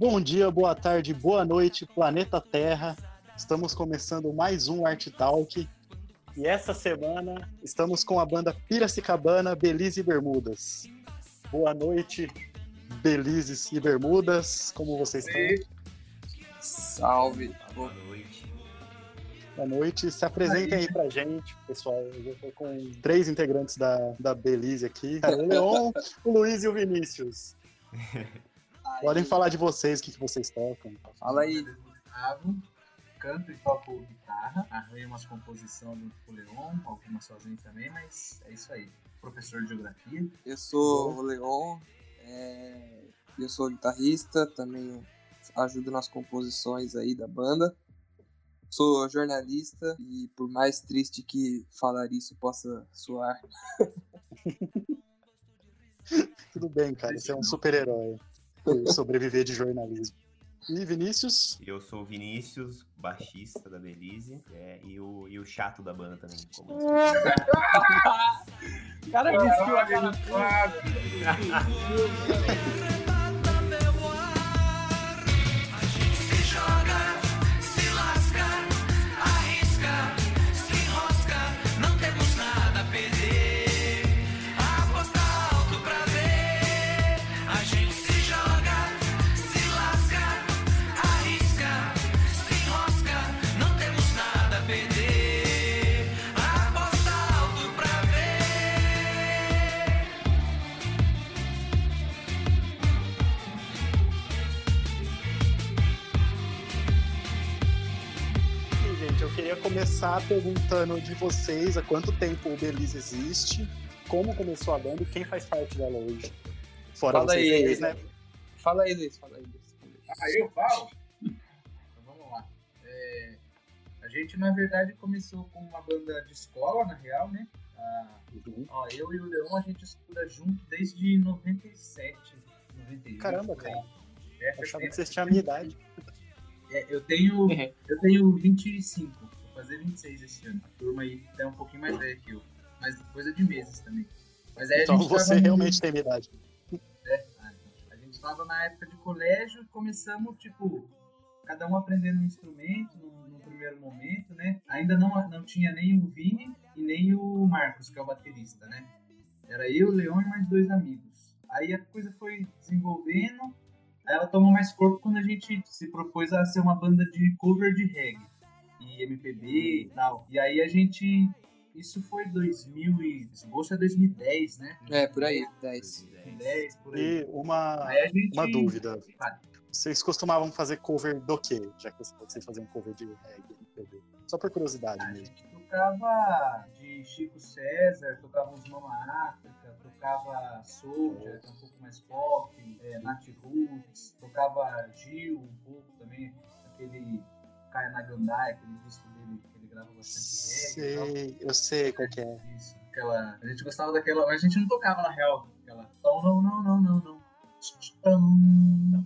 Bom dia, boa tarde, boa noite, planeta Terra. Estamos começando mais um Art Talk. E essa semana estamos com a banda Piracicabana, Belize e Bermudas. Boa noite, Belizes e Bermudas. Como vocês estão? Salve. Boa noite. Boa noite. Se apresentem aí pra gente, pessoal. Eu já tô com três integrantes da, da Belize aqui: o Leon, o Luiz e o Vinícius. Podem falar de vocês, o que, que vocês tocam. Fala aí. Gustavo, canto e toco guitarra, arranho umas composições junto com o Leon, algumas sozinho também, mas é isso aí. Professor de geografia. Eu sou o Leon, é, eu sou guitarrista, também ajudo nas composições aí da banda. Sou jornalista e por mais triste que falar isso possa soar, Tudo bem, cara. Você é um super-herói sobreviver de jornalismo. E Vinícius? Eu sou o Vinícius, baixista da Belize, é, e, o, e o chato da banda também. Como o cara vestiu a cara começar perguntando de vocês há quanto tempo o Belize existe, como começou a banda e quem faz parte dela hoje. Fora Fala vocês aí, três, né? Fala aí, Luiz, fala aí, Luiz. Ah, eu falo? Então vamos lá. É, a gente, na verdade, começou com uma banda de escola, na real, né? Ah, Uhum. ó, eu e o Leon, a gente estuda junto desde 97, 98. Caramba, aí. cara. É, Eu achava tempo. que vocês tinham a minha idade. É, eu tenho eu tenho 25, vou fazer 26 esse ano. A turma aí é um pouquinho mais velha que eu, mas coisa de meses também. Mas aí Então a gente você realmente tem a minha idade. Ah, A gente tava na época de colégio e começamos, tipo, cada um aprendendo um instrumento no, no primeiro momento, né? Ainda não, não tinha nem o Vini e nem o Marcos, que é o baterista, né? Era eu, o Leon e mais dois amigos. Aí a coisa foi desenvolvendo, aí ela tomou mais corpo quando a gente se propôs a ser uma banda de cover de reggae e MPB e tal. E aí a gente. Isso foi 2000 e. É 2010, né? É, por aí, 10. 2010, por aí. E uma, Aí a gente... uma dúvida. Vocês costumavam fazer cover do quê? Já que vocês faziam cover de reggae, MPB. Só por curiosidade A mesmo. gente tocava de Chico César, tocava os Mama África, tocava Soldier, que é um pouco mais pop, é, Nat Roots, tocava Gil um pouco também, aquele Caia na Gandaia, aquele disco dele que ele grava bastante reggae tal. Sei, eu sei qual que é. Isso, aquela. A gente gostava daquela. Mas a gente não tocava na real. Aquela. Tom, não, não, não, não, não. Tom.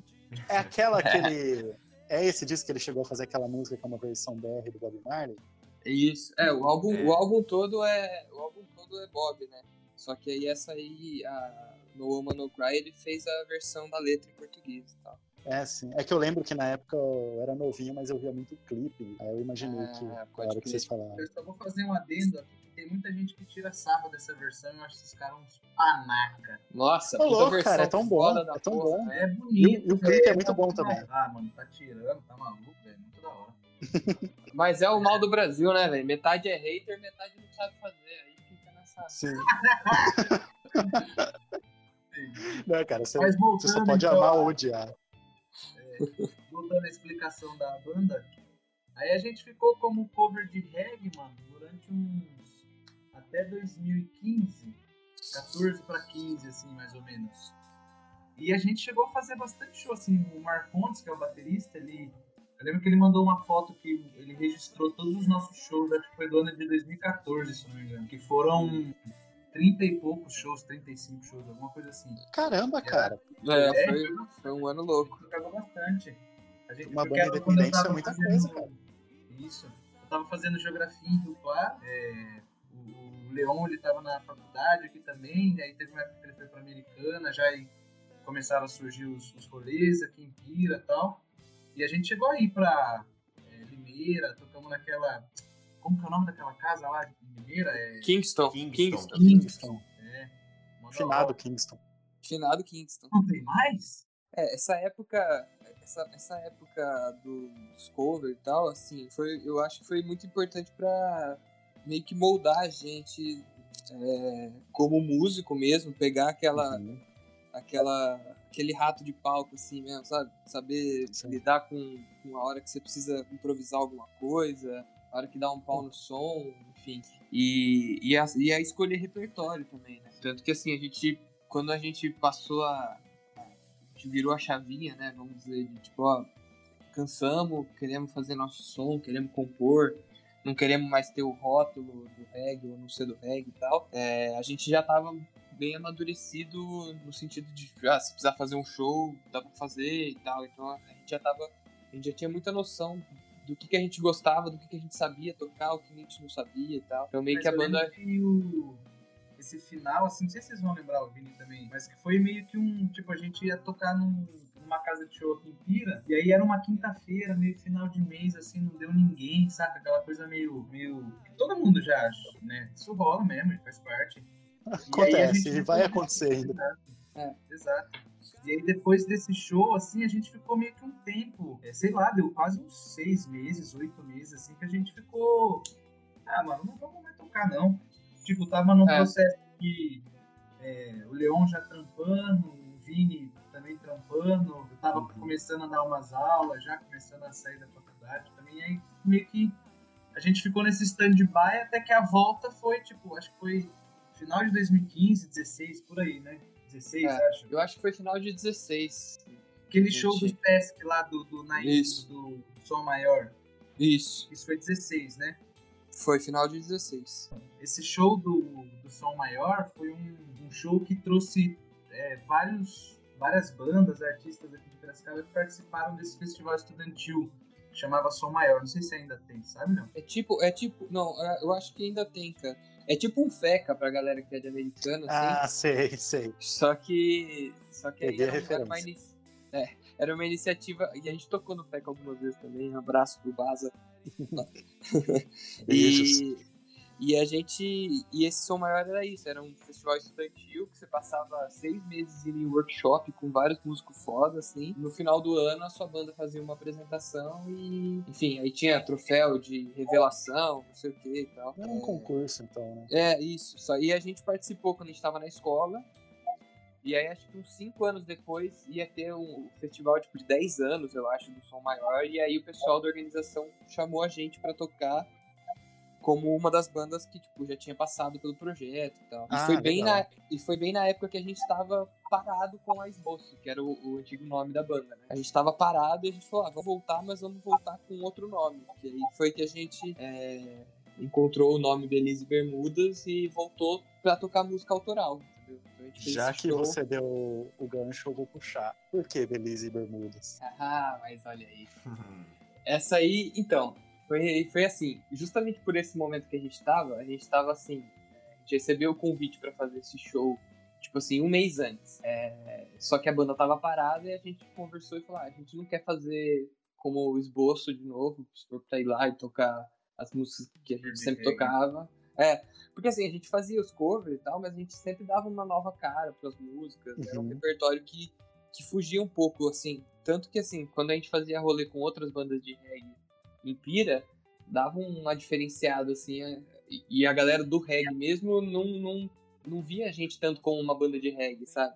É aquela que ele. É esse disco que ele chegou a fazer aquela música que é uma versão BR do Bob Marley? Isso. É, o álbum, É. o álbum todo é. O álbum todo é Bob, né? Só que aí essa aí, a No Woman No Cry, ele fez a versão da letra em português e tal. É, sim. É que eu lembro que na época eu era novinho, mas eu via muito clipe. Aí eu imaginei Ah, que na hora que vocês falaram. Eu só vou fazer um adendo aqui, tem muita gente que tira sarro dessa versão e eu acho esses caras uns panaca. Nossa, puta louco, versão cara, é tão bom, é tão porra, bom. É bonito. E o- o clipe é velho, muito tá bom também. Ah, mano, tá tirando, tá maluco, velho. Muito da hora. Mas é o mal do Brasil, né, velho? Metade é hater, metade não sabe fazer. Aí fica nessa. Sim. Não, cara, você, Mas você só pode então, amar ou odiar. Voltando à explicação da banda, aí a gente ficou como cover de reggae, mano, durante uns. até 2015, 14 pra 15, assim, mais ou menos. E a gente chegou a fazer bastante show, assim, o Marcondes, que é o baterista, ele. Eu lembro que ele mandou uma foto que ele registrou todos os nossos shows, acho que foi do ano de 2014, se não me engano. Que foram 30 e poucos shows, 35 shows, alguma coisa assim. Caramba, cara. É, É, foi, foi um ano louco. tocava bastante. A gente, Uma banda independente é muita fazendo- coisa, cara. Isso. Eu tava fazendo geografia em Rio Claro, é, o, o Leon ele tava na faculdade aqui também, aí teve uma época que ele foi pra Americana, já começaram a surgir os, os rolês aqui em Pira e tal. E a gente chegou aí pra é, Limeira, tocamos naquela. Como que é o nome daquela casa lá em Limeira? É. Kingston. Kingston. Kingston. É. Mó da Finado. Kingston. Finado Kingston. Não tem mais? É, essa época, essa, essa época do, dos cover e tal, assim, foi, eu acho que foi muito importante pra meio que moldar a gente é, como músico mesmo, pegar aquela, Uhum. aquela, aquele rato de palco assim mesmo, sabe? Saber Sim. lidar com, com a hora que você precisa improvisar alguma coisa, a hora que dá um pau no som, enfim. E, e, a, e a escolher repertório também, né? Tanto que assim, a gente, quando a gente passou a. A gente virou a chavinha, né? Vamos dizer, de tipo, ó, cansamos, queremos fazer nosso som, queremos compor, não queremos mais ter o rótulo do reggae ou não ser do reggae e tal. É, a gente já tava bem amadurecido no sentido de, ah, se precisar fazer um show, dá pra fazer e tal. Então a gente já tava, a gente já tinha muita noção do que, que a gente gostava, do que, que a gente sabia tocar, o que a gente não sabia e tal. Então meio Mas que a eu banda... lembro que o- esse final, assim, não sei se vocês vão lembrar o Vini também, mas que foi meio que um. Tipo, a gente ia tocar num- numa casa de show aqui em Pira, e aí era uma quinta-feira, meio final de mês, assim, não deu ninguém, saca? Aquela coisa meio. meio que todo mundo já acha, né? Isso rola mesmo, faz parte. E aí a Acontece, e vai acontecer ainda. Exato. É. Exato. E aí depois desse show, assim, a gente ficou meio que um tempo, é, sei lá, deu quase uns seis meses, oito meses, assim, que a gente ficou. Ah, mano, não vamos mais tocar, não. Tipo, tava num É. processo que é, o Leon já trampando, o Vini também trampando, eu tava Uhum. começando a dar umas aulas, já começando a sair da faculdade também, e aí meio que a gente ficou nesse stand-by até que a volta foi, tipo, acho que foi final de 2015, 16, por aí, né? 16, É, acho. Eu acho que foi final de 16. Aquele gente- show do Sesc lá do, do Isso. do Som Maior. Isso. Isso foi 16, né? Foi final de 16. Esse show do, do Som Maior foi um, um show que trouxe é, vários, várias bandas, artistas aqui de Piracicaba que participaram desse festival estudantil. Chamava Som Maior, não sei se ainda tem, sabe não? É tipo, é tipo, não, é- eu acho que ainda tem, cara. É tipo um FECA pra galera que é de americano, assim. Ah, sei, sei. Só que. Só que aí era, uma inici- é, era uma iniciativa. E a gente tocou no FECA algumas vezes também. Um abraço pro Baza. E, e a gente. E esse som maior era isso, era um festival estudantil que você passava seis meses indo em workshop com vários músicos foda, assim. No final do ano a sua banda fazia uma apresentação e. Enfim, aí tinha troféu de revelação, não sei o que e tal. É um concurso, então, né? É, isso. Só, e a gente participou quando a gente estava na escola. E aí, acho que uns 5 anos depois, ia ter um festival tipo, de 10 anos, eu acho, do Som Maior. E aí o pessoal da organização chamou a gente para tocar como uma das bandas que tipo, já tinha passado pelo projeto e tal. E, Ah, foi bem na, e foi bem na época que a gente estava parado com a Esboço, que era o, o antigo nome da banda. Né? A gente estava parado e a gente falou, ah, vamos voltar, mas vamos voltar com outro nome. Que aí foi que a gente é, encontrou o nome Belize Bermudas e voltou pra tocar música autoral. Então Já que show. você deu o gancho, eu vou puxar. Por que Belize e Bermudas? Ah, mas olha aí. Essa aí, então, foi, foi assim, justamente por esse momento que a gente tava, a gente tava assim, a gente recebeu o convite pra fazer esse show, tipo assim, um mês antes. É, só que a banda tava parada e a gente conversou e falou, ah, a gente não quer fazer como o esboço de novo, se for pra ir lá e tocar as músicas que a gente sempre tocava. É, porque assim, a gente fazia os covers e tal, mas a gente sempre dava uma nova cara pras músicas, era um Uhum. repertório que, que fugia um pouco, assim, tanto que assim, quando a gente fazia rolê com outras bandas de reggae em Pira, dava uma diferenciada, assim, é, e- e a galera do reggae mesmo não, não, não via a gente tanto como uma banda de reggae, sabe?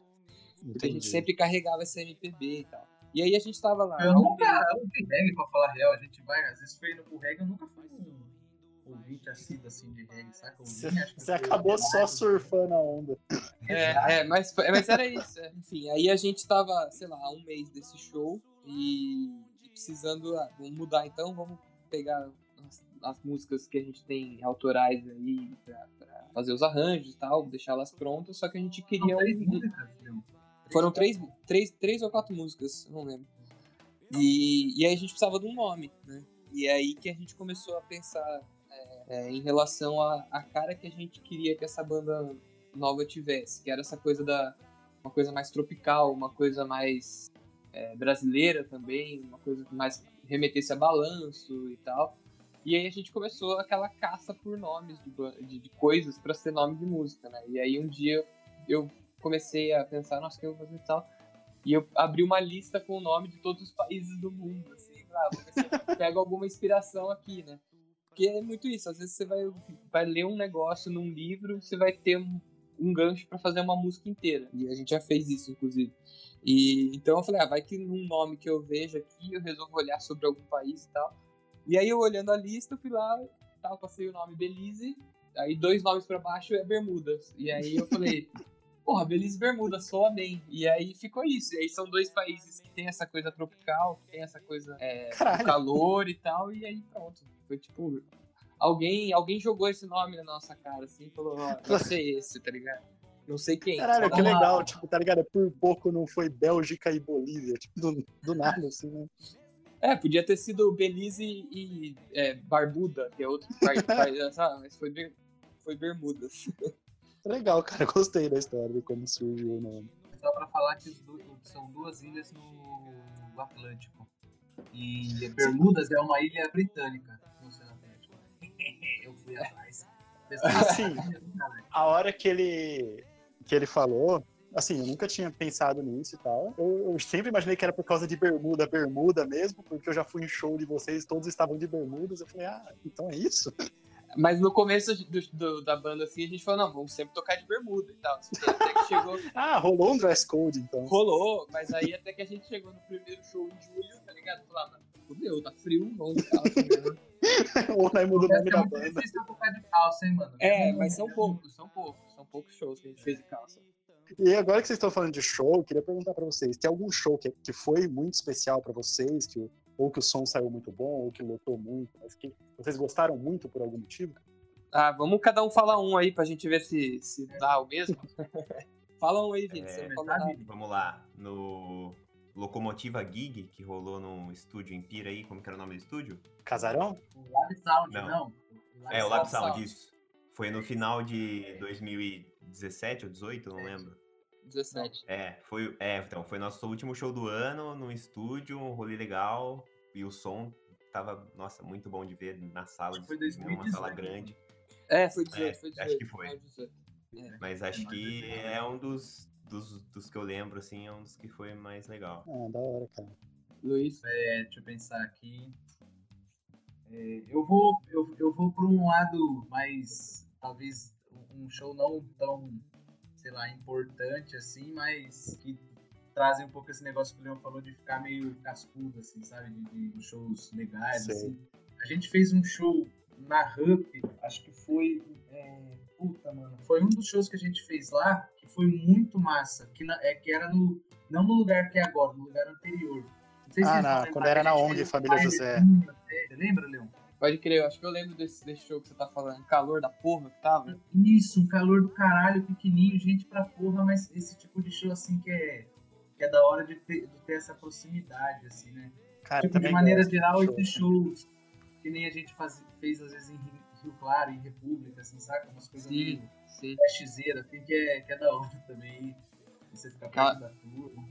Porque a gente sempre carregava essa MPB e tal. E aí a gente tava lá. Eu nunca eu não vi reggae pra falar real, a gente vai, às vezes foi no reggae, eu nunca fui um ouvinte assíduo assim de reggae, saca? O Você acabou só surfando a onda. É, é, mas, foi- mas era isso. é. Enfim, aí a gente tava, sei lá, há um mês desse show e precisando, ah, vamos mudar então, vamos pegar as, as músicas que a gente tem autorais aí pra, pra fazer os arranjos e tal, deixá-las prontas, só que a gente queria três um, músicas? Foram três, três, três ou quatro músicas, não lembro. E, e aí a gente precisava de um nome, né? E é aí que a gente começou a pensar é, é, em relação à cara que a gente queria que essa banda nova tivesse, que era essa coisa da uma coisa mais tropical, uma coisa mais é, brasileira também, uma coisa que mais remetesse a balanço e tal. E aí a gente começou aquela caça por nomes de, de, de coisas para ser nome de música, né? E aí um dia eu comecei a pensar, nossa, o que eu vou fazer e tal. E eu abri uma lista com o nome de todos os países do mundo, assim, ah, vou ver se eu pego alguma inspiração aqui, né? Porque é muito isso, às vezes você vai, vai ler um negócio num livro, você vai ter um, um gancho para fazer uma música inteira. E a gente já fez isso, inclusive. E então eu falei, ah, vai que num nome que eu vejo aqui, eu resolvo olhar sobre algum país e tal. E aí eu olhando a lista, eu fui lá, tal, passei o nome Belize, aí dois nomes pra baixo é Bermudas. E aí eu falei, porra, Belize e Bermudas, sou amém. E aí ficou isso. E aí são dois países que tem essa coisa tropical, que tem essa coisa é, calor e tal, e aí pronto. Foi tipo, alguém, alguém jogou esse nome na nossa cara, assim, e falou, ó, vai ser esse, tá ligado? Não sei quem. Caralho, que uma- legal, tipo, tá ligado? Por pouco não foi Bélgica e Bolívia, tipo, do, do nada, assim, né? É, podia ter sido Belize e é, Barbuda, que é outro país, mas foi, foi Bermudas. Legal, cara, gostei da história de como surgiu o nome. Só pra falar que são duas ilhas no Atlântico. E Bermudas é uma ilha britânica. Atrás. Assim, a hora que ele, que ele falou, assim, eu nunca tinha pensado nisso e tal. Eu, eu sempre imaginei que era por causa de bermuda, bermuda mesmo, porque eu já fui em show de vocês, todos estavam de bermudas. Eu falei, ah, então é isso? Mas no começo do- do- da banda, assim, a gente falou, não, vamos sempre tocar de bermuda e tal. assim, Até que chegou, Ah, rolou um dress code, então. rolou, mas aí até que a gente chegou no primeiro show em julho, tá ligado? Falava, fudeu, tá frio, vamos de calça mesmo. Ou aí muda o nome da banda. eu tocar de calça, hein, mano? É, mas são poucos, são poucos, são poucos shows que a gente fez de calça. E agora que vocês estão falando de show, eu queria perguntar pra vocês: tem algum show que, que foi muito especial pra vocês, que, o- ou que o som saiu muito bom, ou que lotou muito, mas que vocês gostaram muito por algum motivo? Ah, vamos cada um falar um aí pra gente ver se, se dá o mesmo. Fala um aí, Vini, É, tá. Vamos lá. No Locomotiva Gig, que rolou num estúdio em Pira aí, como que era o nome do estúdio? Casarão? O Lab Sound, Não. não. É, o Lab Lab Sound, Sound. isso. Foi no final de 2017 ou 18, não lembro. 17. É, foi, é, então, foi nosso último show do ano, no estúdio, um rolê legal, e o som tava, nossa, muito bom de ver na sala, Acho foi de cinema, uma sala 2018. grande. É, foi 18, É, foi acho 18. que foi. foi 18. Mas acho que é um dos, dos, dos que eu lembro, assim, é um dos que foi mais legal. Ah, da hora, cara. Luiz. É, deixa eu pensar aqui. É, eu vou eu, eu vou para um lado mais talvez um show não tão sei lá importante assim, mas que trazem um pouco esse negócio que o Leon falou de ficar meio cascudo assim, sabe, de, de shows legais Sei. assim. A gente fez um show na Hup, acho que foi é, puta mano, foi um dos shows que a gente fez lá que foi muito massa, que na- é que era no não no lugar que é agora, no lugar anterior. Não sei se Ah, lembrar quando era na ONG Família José. Você lembra, Leon? Pode crer, eu acho que eu lembro desse, desse show que você tá falando. Calor da porra que tava. Isso, um calor do caralho, pequenininho, gente pra porra, mas esse tipo de show assim que é, que é da hora de ter, de ter essa proximidade, assim, né? Cara, tipo, de maneira geral, de esses shows que nem a gente faz, fez às vezes em Rio, Claro, em República, assim, saca? Umas coisas Sim, meio sim. festzeira, assim, que é, que é da hora também. Você ficar perto da turma.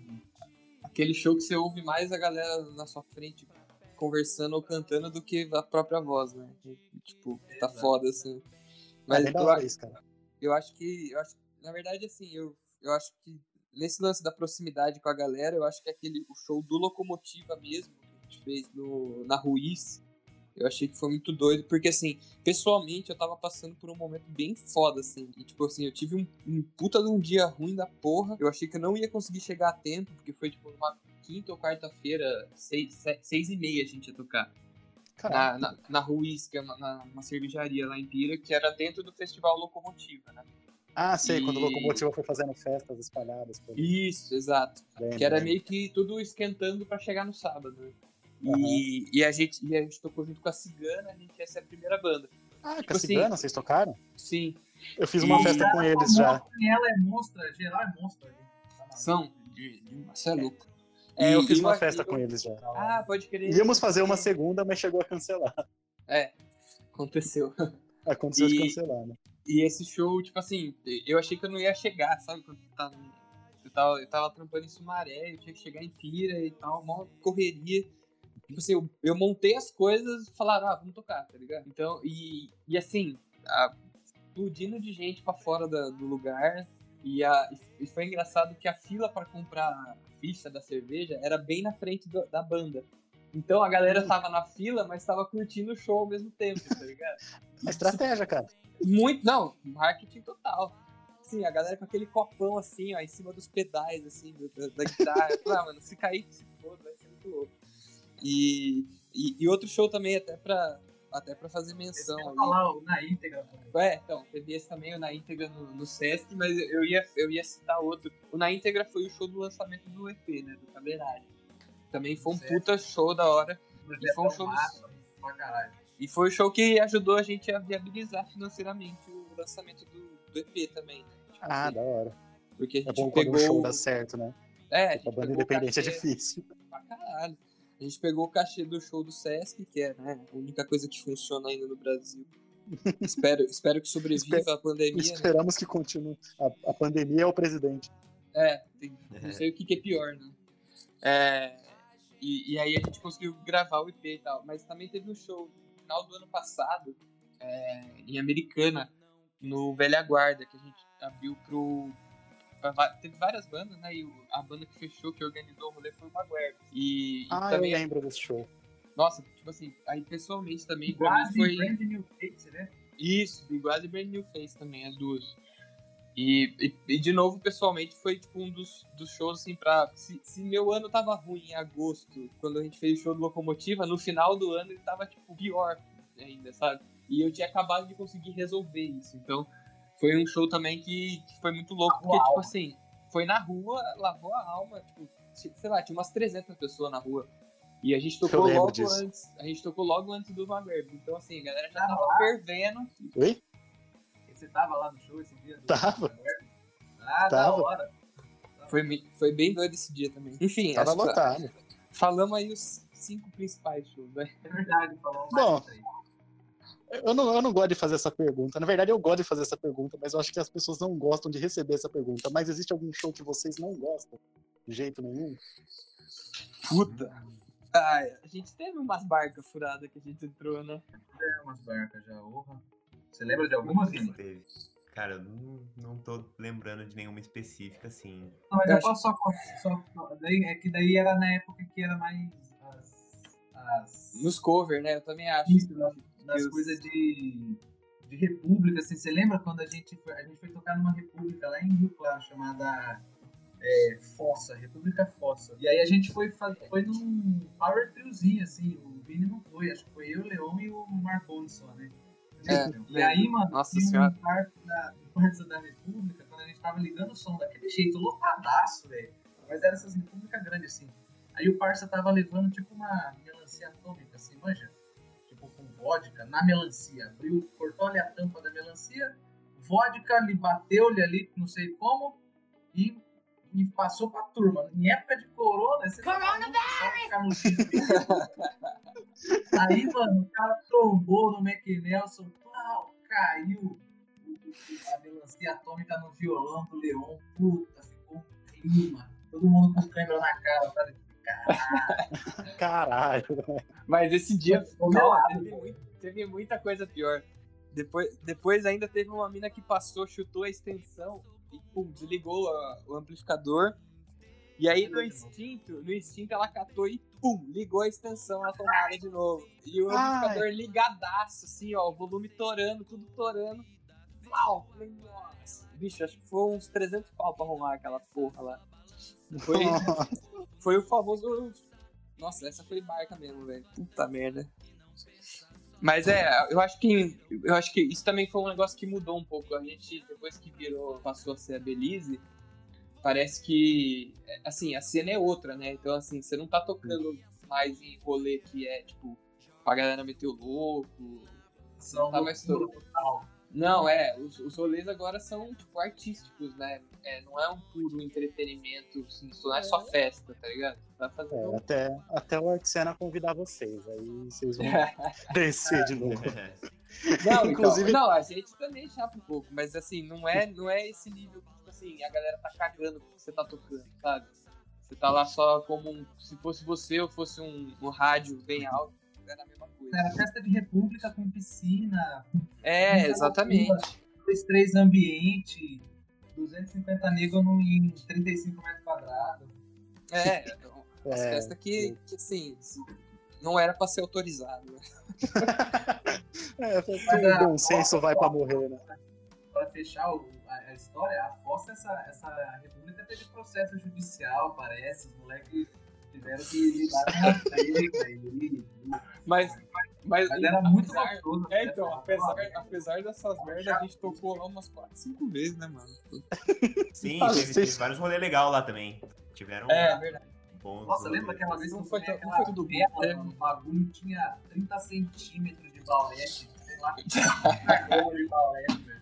Aquele show que você ouve mais a galera na sua frente conversando ou cantando do que a própria voz, né? E, Tipo, tá Exato. foda, assim. É Mas da eu, isso, cara. eu acho que. Eu acho, na verdade, assim, eu, eu acho que nesse lance da proximidade com a galera, eu acho que aquele o show do Locomotiva mesmo, que a gente fez no, na Ruiz, eu achei que foi muito doido, porque assim, pessoalmente eu tava passando por um momento bem foda, assim. E tipo assim, eu tive um, um puta de um dia ruim da porra. Eu achei que eu não ia conseguir chegar a tempo, porque foi tipo uma quinta ou quarta-feira, seis, se- seis e meia a gente ia tocar na, na, na Ruiz, que é uma, na- uma cervejaria lá em Pira, que era dentro do Festival Locomotiva, né? Ah, sei, quando o E- Locomotiva foi fazendo festas espalhadas. Por... Isso, exato. Que era meio que tudo esquentando pra chegar no sábado. Né? E, e, a gente, e a gente tocou junto com a Cigana, a gente ia ser a primeira banda. Ah, tipo com a assim- Cigana, vocês tocaram? Sim, Eu fiz uma E- festa com eles já. Ela é monstra, geral é monstra. maluco. são. de- de- Você é louco. É, eu fiz uma eu- festa eu- com eles já. Ah, pode crer. Íamos fazer uma segunda, mas chegou a cancelar. É, aconteceu. Aconteceu de E- cancelar, né? E esse show, tipo assim, eu achei que eu não ia chegar, sabe? Quando você tá, você tal. Eu tava trampando em Sumaré, eu tinha que chegar em Pira e tal, uma correria. Tipo assim, eu, eu montei as coisas e falaram, ah, vamos tocar, tá ligado? Então, e, e assim, a, explodindo de gente pra fora da- do lugar. E, a, e foi engraçado que a fila pra comprar a ficha da cerveja era bem na frente do- da banda. Então a galera tava na fila, mas tava curtindo o show ao mesmo tempo, tá ligado? A estratégia, cara. Muito, não, marketing total. Sim, a galera com aquele copão assim, ó, em cima dos pedais, assim, do- da, da guitarra. Ah, mano, se cair, se vai ser muito louco. E, e, e outro show também, até pra, até pra fazer menção eu falar o na íntegra. É, então, teve esse também, o Na Íntegra no, no Sesc, mas eu ia, eu ia citar outro. O Na Íntegra foi o show do lançamento do EP, né, do Cabernet. Também foi um Sesc. puta show da hora. E foi um Projetão show massa, pra caralho. E foi o show que ajudou a gente a viabilizar financeiramente o lançamento do, do EP também, né? Tipo Ah, assim, da hora. porque a É gente bom quando pegou. um show dá certo, né? É, a A gente banda o independente é difícil. pra caralho. A gente pegou o cachê do show do Sesc, que é né, a única coisa que funciona ainda no Brasil. espero, espero que sobreviva a pandemia, né? Esperamos que continue. A, a pandemia é o presidente. É, tem- não sei o que, que é pior, né? É, e, e aí a gente conseguiu gravar o EP e tal. Mas também teve um show no final do ano passado, é, em Americana, no Velha Guarda, que a gente abriu pro. Teve várias bandas, né? E a banda que fechou, que organizou o rolê foi o Maguire. E, e Ah, também, eu lembro desse show. nossa, tipo assim, aí pessoalmente também Quase foi. Brand New Face, né? Isso, Bigode e Brand New Face também, as duas. E, e, e, de novo, pessoalmente, foi tipo um dos, dos shows assim pra. Se, se meu ano tava ruim em agosto, quando a gente fez o show do Locomotiva, no final do ano ele tava tipo pior ainda, sabe? E eu tinha acabado de conseguir resolver isso. Então foi um show também que, que foi muito louco, porque, tipo assim, foi na rua, lavou a alma, tipo, sei lá, tinha umas 300 pessoas na rua. E a gente tocou logo disso. antes. A gente tocou logo antes do Maguire. Então, assim, a galera já Tava tava lá? fervendo. Oi? Você tava lá no show esse dia? do- Tava. Ah, da Tava. hora. Foi, foi bem doido esse dia também. Enfim, Tava acho que lotado. falamos aí os cinco principais shows, né? É verdade, falou Bom. Eu não, eu não gosto de fazer essa pergunta. Na verdade, eu gosto de fazer essa pergunta, mas eu acho que as pessoas não gostam de receber essa pergunta. Mas existe algum show que vocês não gostam? De jeito nenhum? Puta. Ai, a gente teve umas barcas furadas que a gente entrou, né? É umas barcas já, honra. Você lembra de alguma, Vini? Teve. Cara, eu não, não tô lembrando de nenhuma específica, assim. Não, mas Eu eu posso só, só, só- daí, É que daí era na época que era mais as. as Nos cover, né? Eu também acho. isso, das, Deus. coisas de, de república, assim. Você lembra quando a gente foi, a gente foi tocar numa república lá em Rio Claro, chamada é, Fossa, República Fossa. E aí a gente foi, foi num power triozinho, assim. O Vini não foi, acho que foi eu, o Leon e o Marconi só, né? É, e aí, mano, Nossa Senhora. um parque da, da República, quando a gente tava ligando o som daquele jeito, lotadaço, velho. Mas era essas repúblicas grandes, assim. Aí o parça tava levando, tipo, uma melancia atômica, assim, manja? Vodka na melancia. Abriu, cortou ali a tampa da melancia, vodka, lhe bateu-lhe ali, não sei como, e, e passou pra turma. Em época de corona, você tá no Aí, mano, o cara trombou no McNelson, pau, caiu a melancia atômica no violão do Leon. Puta, ficou um clima. Todo mundo com câmera na cara? Caralho. Caralho. Mas esse dia Ficou não, teve, muito- teve muita coisa pior. Depois, depois ainda teve uma mina que passou, chutou a extensão e pum, desligou a- o amplificador. E aí no instinto, no instinto ela catou e pum, ligou a extensão na tomada de novo. E o Ai. amplificador ligadaço, assim, ó, o volume torando, tudo torando. Pau! Falei, nossa. Bicho, acho que foi uns 300 pau pra arrumar aquela porra lá. Foi, foi o famoso. Nossa, essa foi barca mesmo, velho. Puta merda. Mas é, eu acho que eu acho que isso também foi um negócio que mudou um pouco. A gente depois que virou, passou a ser a Belize, parece que assim, a cena é outra, né? Então assim, você não tá tocando mais em rolê que é tipo pra galera meter o louco. São Tá mais total. Não, é, os, os rolês agora são tipo artísticos, né? É, não é um puro entretenimento, assim, não é só festa, tá ligado? Tá fazendo É, até, até o Artsena convidar vocês. Aí vocês vão descer de novo. Não, Inclusive- então, não, a gente também chapa um pouco, mas assim, não é, não é esse nível que, tipo assim, assim, a galera tá cagando porque você tá tocando, sabe? Você tá lá só como um, se fosse você ou fosse um, um rádio bem alto, era. Era festa de república com piscina, É, exatamente. dois, três ambiente, 250 negros em 35 metros quadrados. É, as É, festas que, que assim, não era pra ser autorizado. né? É, Mas o a- bom senso vai pra morrer, né? Para fechar o- a, a história, a Fossa, essa, essa república teve processo judicial, parece. Os moleques tiveram que lidar com a treta e- Mas, mas, Mas era muito gostoso. É, então, né? apesar, apesar dessas merdas, a gente tocou lá umas 4, 5 vezes, né, mano? Sim, Ah, teve, teve vários rolês legais lá também. Tiveram É, verdade. bons. Nossa, lembra aquela vez Não que foi tão- aquela não foi tudo Teve- mano, O bagulho tinha 30 centímetros de baulete, sei lá, de velho.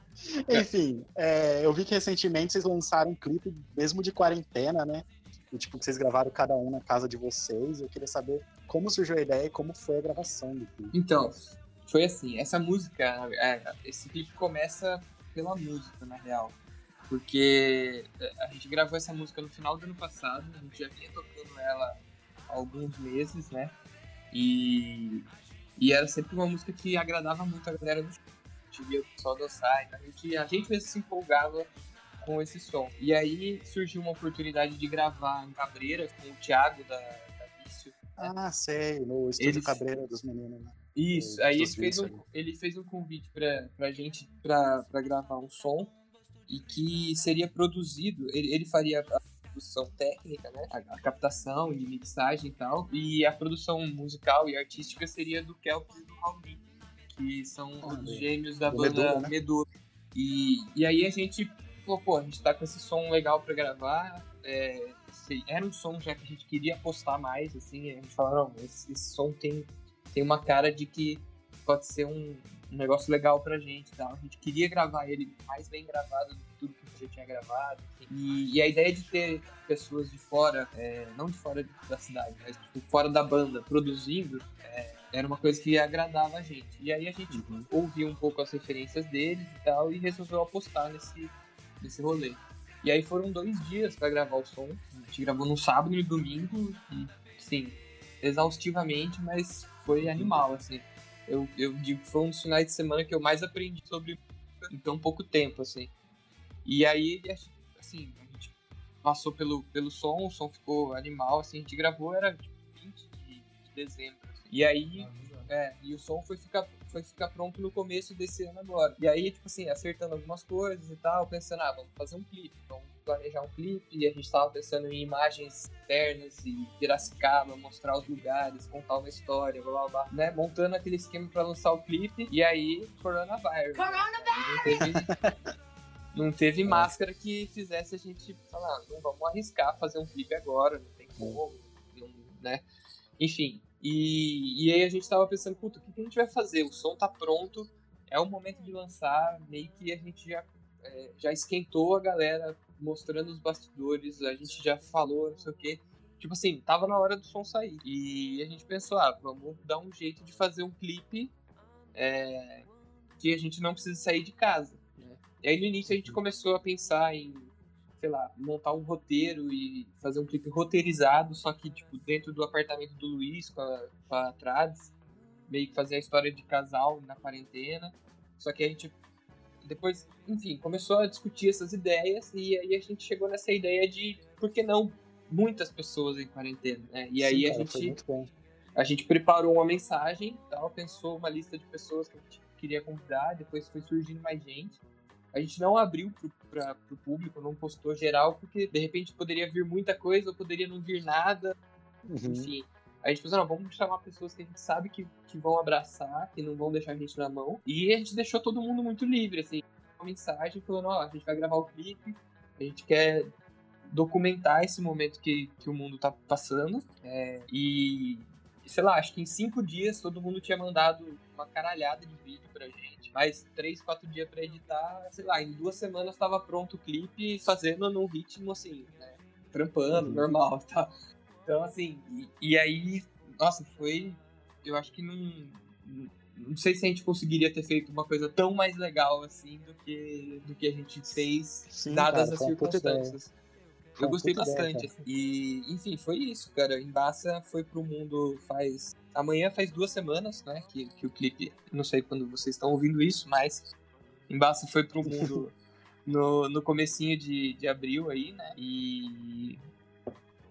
Enfim, é, eu vi que recentemente vocês lançaram um clipe, mesmo de quarentena, né? E, tipo, vocês gravaram cada um na casa de vocês. Eu queria saber como surgiu a ideia e como foi a gravação do clipe. Então, foi assim, essa música, é, esse clipe começa pela música, na real. Porque a gente gravou essa música no final do ano passado, a gente já vinha tocando ela há alguns meses, né? E, e era sempre uma música que agradava muito a galera do show. A gente via o pessoal dançar, então a gente, a gente mesmo se empolgava com esse som. E aí surgiu uma oportunidade de gravar em Cabreira com o Thiago da, da Vício. Ah, sei, no estúdio Eles- Cabreira dos meninos, né? Isso, aí ele fez, um, ele fez um convite pra, pra gente pra, pra gravar um som e que seria produzido, ele, ele faria a produção técnica, né? A, a captação e mixagem e tal, e a produção musical e artística seria do Kelps e do Rauli, que são Olha, os gêmeos da banda Medula, né? E, e aí a gente falou, pô, a gente tá com esse som legal pra gravar, é, se- era um som já que a gente queria postar mais, assim, a gente falou, não, esse, esse som tem, tem uma cara de que pode ser um, um negócio legal pra gente e tal. A gente queria gravar ele mais bem gravado do que tudo que a gente já tinha gravado. E, e a ideia de ter pessoas de fora, é, não de fora da cidade, mas tipo, fora da banda, produzindo, é, era uma coisa que agradava a gente. E aí a gente Uhum. ouviu um pouco as referências deles e tal, e resolveu apostar nesse, nesse rolê. E aí foram dois dias pra gravar o som. A gente gravou no sábado e no domingo, e sim, exaustivamente, mas foi animal, assim. Eu, eu digo que foi um dos finais de semana que eu mais aprendi sobre em tão pouco tempo, assim. E aí, assim, a gente passou pelo, pelo som, o som ficou animal, assim, a gente gravou, era tipo 20 de, de dezembro. assim. E aí, é, e o som foi ficar, foi ficar pronto no começo desse ano agora. E aí, tipo assim, acertando algumas coisas e tal, pensando, ah, vamos fazer um clipe, vamos planejar um clipe. E a gente tava pensando em imagens externas e Piracicaba, mostrar os lugares, contar uma história, blá blá blá, né? Montando aquele esquema pra lançar o clipe. E aí, coronavírus. Não teve, não teve máscara que fizesse a gente falar, não vamos arriscar fazer um clipe agora, não tem como, não, né? Enfim, e, e aí a gente tava pensando, puta, o que, que a gente vai fazer? O som tá pronto, é o momento de lançar, meio que a gente já, é, já esquentou a galera mostrando os bastidores, a gente já falou, não sei o quê. Tipo assim, tava na hora do som sair. E a gente pensou, ah, vamos dar um jeito de fazer um clipe é, que a gente não precisa sair de casa. Né? E aí no início a gente começou a pensar em, sei lá, montar um roteiro e fazer um clipe roteirizado, só que tipo dentro do apartamento do Luiz com a, com a Trades, meio que fazer a história de casal na quarentena. Só que a gente depois, enfim, começou a discutir essas ideias e aí a gente chegou nessa ideia de por que não muitas pessoas em quarentena, né? E aí Sim, a cara, foi gente a gente preparou uma mensagem, tal, pensou uma lista de pessoas que a gente queria convidar, depois foi surgindo mais gente. A gente não abriu para o público, não postou geral, porque de repente poderia vir muita coisa ou poderia não vir nada, Uhum. enfim. A gente pensou, não, vamos chamar pessoas que a gente sabe que, que vão abraçar, que não vão deixar a gente na mão. E a gente deixou todo mundo muito livre, assim. Uma mensagem falando, ó, a gente vai gravar o clipe, a gente quer documentar esse momento que, que o mundo tá passando. é, e, sei lá, acho que em cinco dias todo mundo tinha mandado uma caralhada de vídeo pra gente. Mais três, quatro dias pra editar, sei lá, em duas semanas tava pronto o clipe, fazendo num ritmo assim, né? Trampando, Uhum. normal, tá? Então, assim, e, e aí, nossa, foi. Eu acho que não, não sei se a gente conseguiria ter feito uma coisa tão mais legal assim do que, do que a gente fez, Sim, dadas cara, as puta circunstâncias. Foi Eu gostei bastante. assim. e, enfim, foi isso, cara. Embaça foi pro mundo faz. Amanhã faz duas semanas, né? Que, que o clipe. Não sei quando vocês estão ouvindo isso, mas. Embaça foi pro mundo no, no comecinho de, de abril aí, né? E.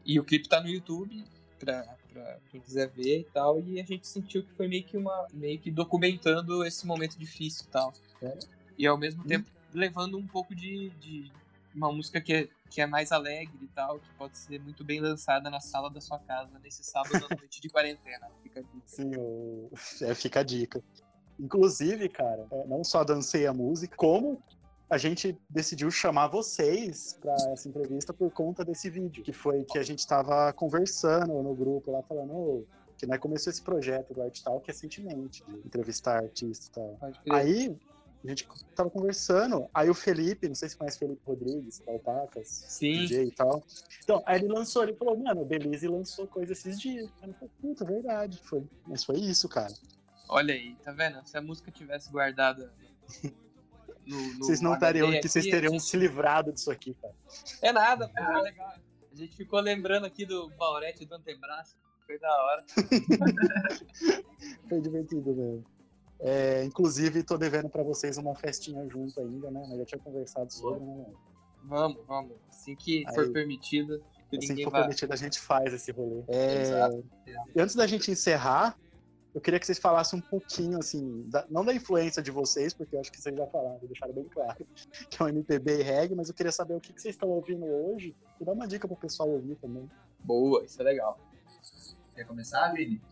E o clipe tá no YouTube pra, pra quem quiser ver e tal. E a gente sentiu que foi meio que uma. meio que documentando esse momento difícil e tal. É. E ao mesmo tempo levando um pouco de, de uma música que é, que é mais alegre e tal, que pode ser muito bem lançada na sala da sua casa nesse sábado à noite de quarentena. Fica a dica. Sim, é, fica a dica. Inclusive, cara, é, não só dancei a música, como a gente decidiu chamar vocês para essa entrevista por conta desse vídeo, que foi que a gente tava conversando no grupo lá, falando "Ô, que nós começou esse projeto do Art Talk recentemente, de entrevistar artistas e tal. Pode crer. Aí, a gente tava conversando, aí o Felipe, não sei se conhece o Felipe Rodrigues, da Alpacas, Sim, DJ e tal. Então, aí ele lançou, ele falou, mano, o Belize lançou coisa esses dias. Aí eu falei, puta, verdade. Foi. Mas foi isso, cara. olha aí, tá vendo? Se a música tivesse guardada no, no vocês não estariam aqui, aqui, vocês a teriam gente- se livrado disso aqui, cara. É nada, pô, foi legal. A gente ficou lembrando aqui do Baurete do Antebraço. Foi da hora. Foi divertido mesmo. É, inclusive, tô devendo pra vocês uma festinha junto ainda, né? Nós já tinha conversado sobre, né? Vamos, vamos. Assim que for Aí. permitido, que Assim que for vai. permitido, a gente faz esse rolê. É, Exato. E antes da gente encerrar, eu queria que vocês falassem um pouquinho, assim, da- não da influência de vocês, porque eu acho que vocês já falaram, deixaram bem claro, que é o MPB e reggae, mas eu queria saber o que, que vocês estão ouvindo hoje e dar uma dica pro pessoal ouvir também. Boa, isso é legal. Quer começar, Vini?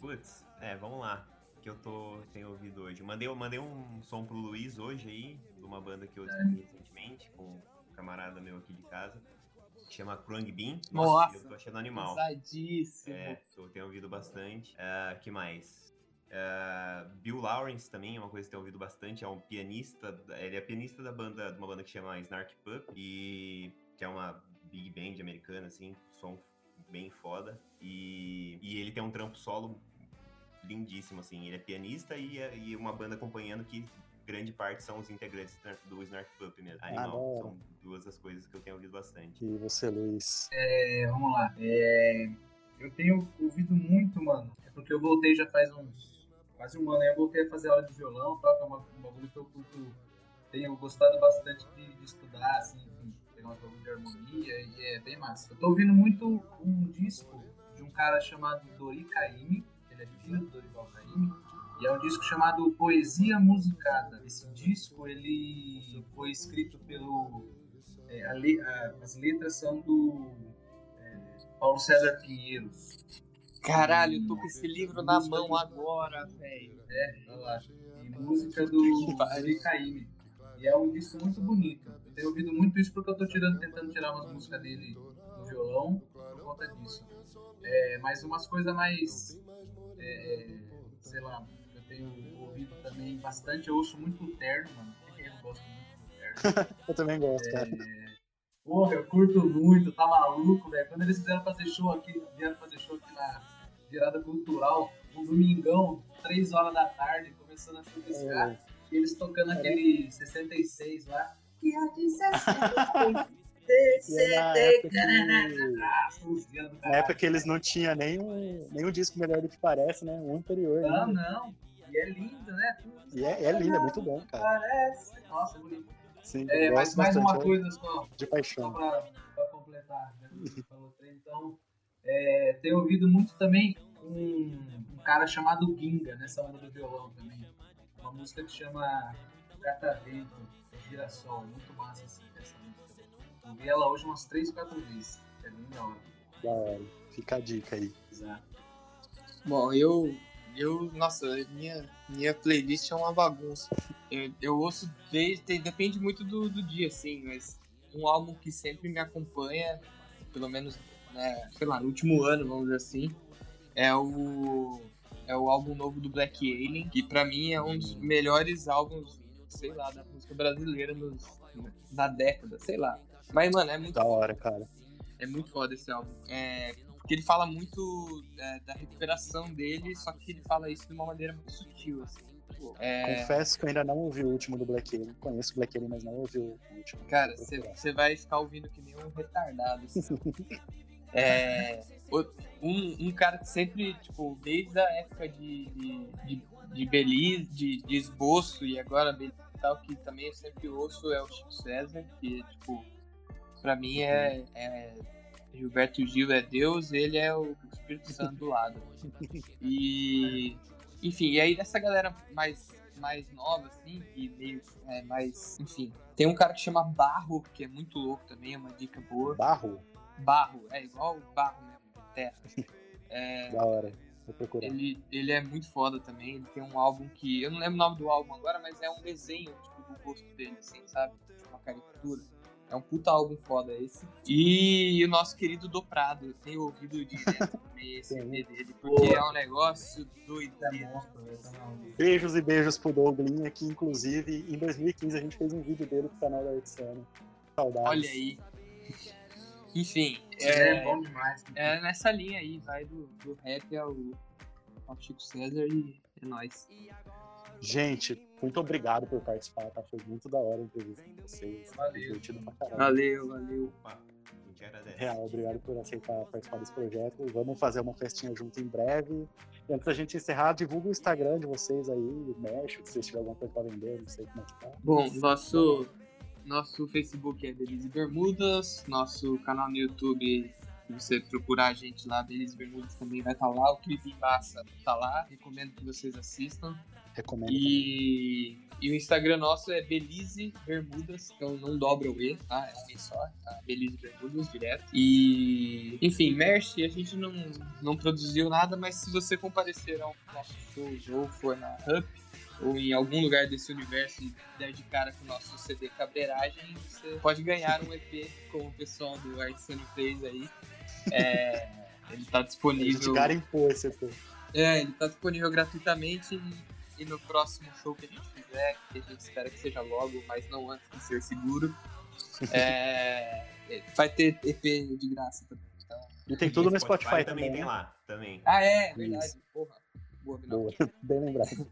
Putz, é, vamos lá. Que eu tô, tenho ouvido hoje. Mandei, eu mandei um som pro Luiz hoje aí, de uma banda que eu descobri recentemente, com um camarada meu aqui de casa, que chama Krung Bean. Nossa, eu tô achando animal. Pesadíssimo. É, tô, tenho ouvido bastante. Ah, que mais? Ah, Bill Lawrence também é uma coisa que eu tenho ouvido bastante. É um pianista. Ele é pianista da banda, de uma banda que chama Snark Pup. E que é uma big band americana, assim, som bem foda. E, e ele tem um trampo solo lindíssimo, assim. Ele é pianista e, e uma banda acompanhando que grande parte são os integrantes do Snark Pup mesmo. Animal. hora. São duas das coisas que eu tenho ouvido bastante. E você, Luiz? É, vamos lá. É, eu tenho ouvido muito, mano. É porque eu voltei já faz uns quase um ano. aí Eu voltei a fazer aula de violão, tal, que é uma, um bagulho que eu curto. Tenho gostado bastante de, de estudar, assim, enfim, pegar uns bagulho de harmonia e é bem massa. Eu tô ouvindo muito um disco de um cara chamado Dori Caymmi, é filho do Dorival Caymmi, e é um disco chamado Poesia Musicada. Esse disco, ele foi escrito pelo... é, a le- a- as letras são do é, Paulo César Pinheiros. Caralho, eu tô com esse livro na mão agora, velho. Olha lá. E música do. Dori Caymmi. E é um disco muito bonito. Eu tenho ouvido muito isso porque eu tô tirando, tentando tirar umas músicas dele no violão por conta disso. É, mas umas coisas mais. É, sei lá, eu tenho ouvido também bastante. Eu ouço muito o Terno, mano. Eu gosto muito do Terno. Eu também gosto, cara. Porra, eu curto muito, tá maluco, velho. Quando eles fizeram fazer show aqui, vieram fazer show aqui na virada cultural, um domingão, 3 horas da tarde, começando a chuviscar, É, e eles tocando aquele 66 lá. Que a de 66, E é na época que- Ah, na época que eles não tinham nenhum, nenhum disco melhor do que parece, né? Um anterior. Não, né? não. E é lindo, né? E é, é lindo, é muito bom, cara. Parece. Nossa, bonito. Sim, É, mas mais uma coisa só. de Só paixão. pra, pra completar, né? Você falou trem, Então, é, tenho ouvido muito também um, um cara chamado Ginga nessa onda do violão também. Uma música que chama Catavento, Girassol. É muito massa essa, essa Ouvi ela hoje umas 3, 4 vezes. É bem da hora. Da hora. Fica a dica aí. Exato. Bom, eu. Eu. Nossa, minha, minha playlist é uma bagunça. Eu, eu ouço desde. Depende muito do, do dia, assim, mas um álbum que sempre me acompanha, pelo menos, né, sei lá, no último ano, vamos dizer assim, é o. É o álbum novo do Black Alien, que pra mim é um dos melhores álbuns, sei lá, da música brasileira nos, da década, sei lá. Mas, mano, é muito Da hora, cara. é muito foda esse álbum. É, porque ele fala muito é, da recuperação dele, só que ele fala isso de uma maneira muito sutil, assim. Tipo, é, Confesso que eu ainda não ouvi o último do Black Alien. Conheço o Black Alien, mas não ouvi o último. Cara, você vai ficar ouvindo que nem um retardado. assim. É, um, um cara que sempre, tipo, desde a época de, de, de, de Belize, de, de esboço e agora Belize e tal, que também eu sempre ouço é o Chico César, que, tipo, pra mim é, é Gilberto Gil é Deus, ele é o Espírito Santo do lado. E, enfim, e aí dessa galera mais, mais nova, assim, que meio é, mais, enfim, tem um cara que chama Barro, que é muito louco também, é uma dica boa. Barro? Barro, é igual barro mesmo, de terra. É, Da hora. Vou procurar. ele, ele é muito foda também. Ele tem um álbum que. Eu não lembro o nome do álbum agora, mas é um desenho tipo, do rosto dele, assim, sabe? Uma caricatura. É um puta álbum foda esse. E o nosso querido Doprado. Eu tenho ouvido direto também esse. EP dele, porque é um negócio Esse é é. Beijos e beijos pro Douglinha, que inclusive em 2015 a gente fez um vídeo dele pro canal da Artsana. Saudades. Olha aí. Enfim, É, é, bom demais. é nessa linha aí, vai do, do rap ao, ao Chico César e é nóis. Gente, muito obrigado por participar, tá? Foi muito da hora a entrevista com vocês. Valeu. Valeu, valeu. Opa, a gente agradece. Real, obrigado por aceitar participar desse projeto. Vamos fazer uma festinha junto em breve. E antes da gente encerrar, divulga o Instagram de vocês aí, Mesh, se vocês tiverem alguma coisa pra vender, não sei como é que tá. Bom, nosso, nosso Facebook é Belize Bermudas, nosso canal no YouTube, se você procurar a gente lá, Belize Bermudas também vai estar lá, o clipe em massa tá lá, recomendo que vocês assistam. Recomendo. E, e o Instagram nosso é Belize Bermudas, então não dobra o E, tá? É um E só, tá? Belize Bermudas direto. E, enfim, merch, a gente não, não produziu nada, mas se você comparecer ao nosso show ou for na Hub, ou em algum lugar desse universo e der de cara com o nosso CD Cabreiragem, você pode ganhar um EP com o pessoal do Artisano fez aí. É, ele tá A gente disponível. garimpou esse EP. É, ele tá disponível gratuitamente e, e no próximo show que a gente fizer, que a gente espera que seja logo, mas não antes de ser seguro, é, vai ter EP de graça também. Então... E tem tudo no Spotify, também, tem né? lá, também. Ah, é, verdade. Porra. Boa. Boa, bem lembrado.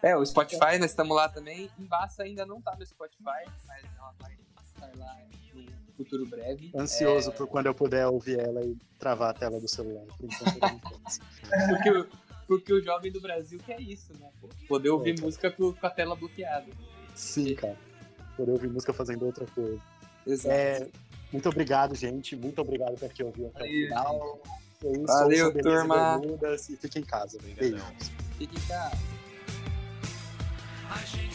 É, o Spotify, nós estamos lá também. Embaça ainda não tá no Spotify, mas ela vai estar lá no futuro breve. Ansioso É, por quando eu puder ouvir ela e travar a tela do celular. Por enquanto. Porque, porque o jovem do Brasil quer isso, né? Poder ouvir É, música com, com a tela bloqueada. Sim, cara. Poder ouvir música fazendo outra coisa. Exato. É, muito obrigado, gente. Muito obrigado por quem ouviu até o final. É isso, Valeu, e turma. Bermudas E fiquem em casa. Obrigadão. Beijos. Fique em casa. A gente